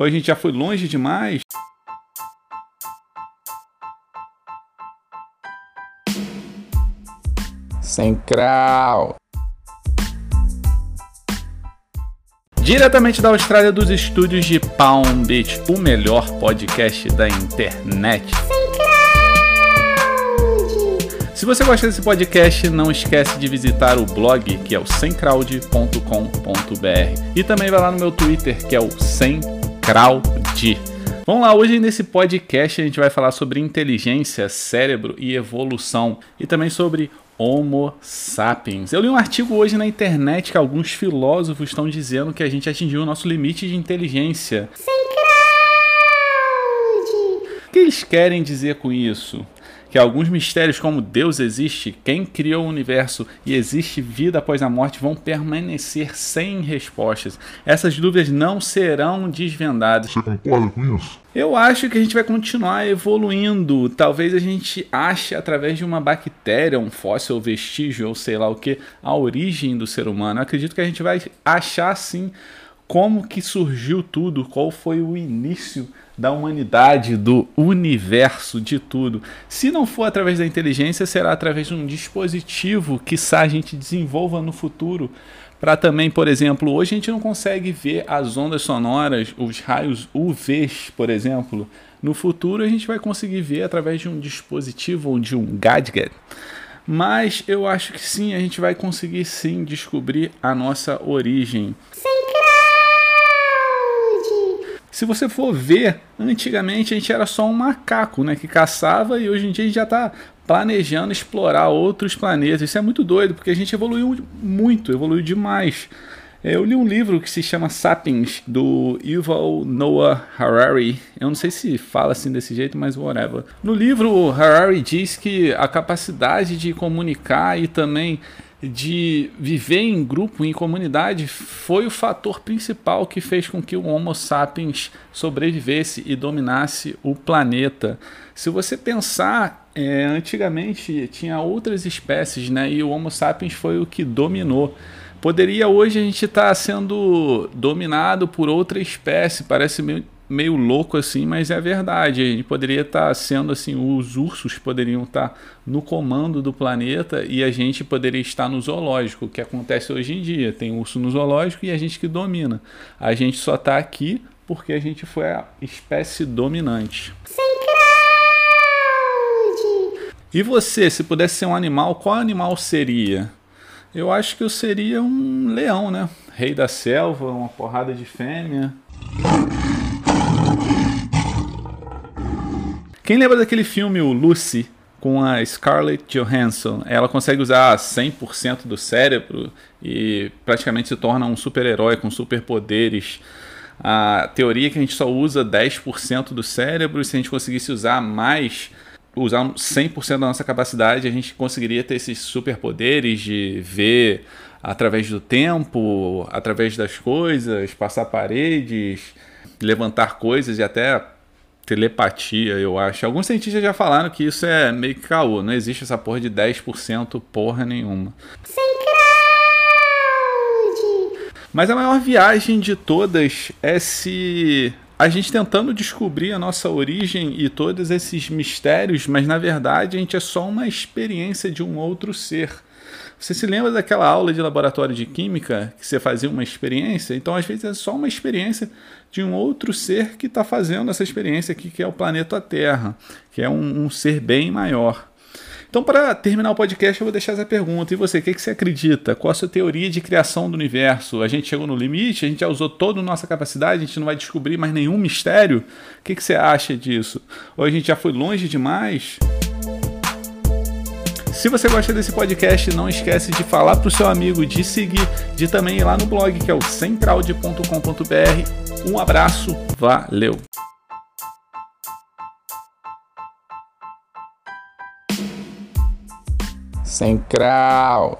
Ou a gente já foi longe demais? Central. Diretamente da Austrália, dos estúdios de Palm Beach, o melhor podcast da internet. Se você gosta desse podcast, não esquece de visitar o blog, que é o semcrowd.com.br. E também vai lá no meu Twitter, que é o semcrowd. Vamos lá, hoje nesse podcast a gente vai falar sobre inteligência, cérebro e evolução. E também sobre Homo sapiens. Eu li um artigo hoje na internet que alguns filósofos estão dizendo que a gente atingiu o nosso limite de inteligência. O que eles querem dizer com isso? Que alguns mistérios como Deus existe, quem criou o universo e existe vida após a morte vão permanecer sem respostas. Essas dúvidas não serão desvendadas. Você concorda com isso? Eu acho que a gente vai continuar evoluindo. Talvez a gente ache através de uma bactéria, um fóssil, vestígio ou sei lá o que, a origem do ser humano. Eu acredito que a gente vai achar sim como que surgiu tudo, qual foi o início da humanidade, do universo, de tudo. Se não for através da inteligência, será através de um dispositivo que a gente desenvolva no futuro. Para também, por exemplo, hoje a gente não consegue ver as ondas sonoras, os raios UVs, por exemplo. No futuro a gente vai conseguir ver através de um dispositivo ou de um gadget. Mas eu acho que sim, a gente vai conseguir sim descobrir a nossa origem. Se você for ver, antigamente a gente era só um macaco, né, que caçava e hoje em dia a gente já está planejando explorar outros planetas. Isso é muito doido, porque a gente evoluiu muito, evoluiu demais. Eu li um livro que se chama Sapiens, do Yuval Noah Harari. Eu não sei se fala assim desse jeito, mas whatever. No livro, Harari diz que a capacidade de comunicar e também de viver em grupo, em comunidade, foi o fator principal que fez com que o Homo sapiens sobrevivesse e dominasse o planeta. Se você pensar, é, antigamente tinha outras espécies, né? E o Homo sapiens foi o que dominou. Poderia hoje a gente estar tá sendo dominado por outra espécie, parece meio meio louco assim, mas é verdade. A gente poderia estar tá sendo assim, os ursos poderiam estar tá no comando do planeta e a gente poderia estar no zoológico, o que acontece hoje em dia. Tem urso no zoológico e a gente que domina. A gente só está aqui porque a gente foi a espécie dominante. E você, se pudesse ser um animal, qual animal seria? Eu acho que eu seria um leão, né? Rei da selva, uma porrada de fêmea. Quem lembra daquele filme, o Lucy, com a Scarlett Johansson? Ela consegue usar 100% do cérebro e praticamente se torna um super-herói com superpoderes. A teoria é que a gente só usa 10% do cérebro e se a gente conseguisse usar mais, usar 100% da nossa capacidade, a gente conseguiria ter esses superpoderes de ver através do tempo, através das coisas, passar paredes, levantar coisas e até telepatia, eu acho. Alguns cientistas já falaram que isso é meio que caô, não existe essa porra de 10% porra nenhuma. Mas a maior viagem de todas é se a gente tentando descobrir a nossa origem e todos esses mistérios, mas na verdade a gente é só uma experiência de um outro ser. Você se lembra daquela aula de laboratório de química que você fazia uma experiência? Então, às vezes, é só uma experiência de um outro ser que está fazendo essa experiência aqui, que é o planeta Terra, que é um, um ser bem maior. Então, para terminar o podcast, eu vou deixar essa pergunta. E você, o que, que você acredita? Qual a sua teoria de criação do universo? A gente chegou no limite? A gente já usou toda a nossa capacidade? A gente não vai descobrir mais nenhum mistério? O que, que você acha disso? Ou a gente já foi longe demais? Se você gosta desse podcast, não esquece de falar para o seu amigo, de seguir, de também ir lá no blog que é o centralde.com.br. Um abraço, valeu! Central.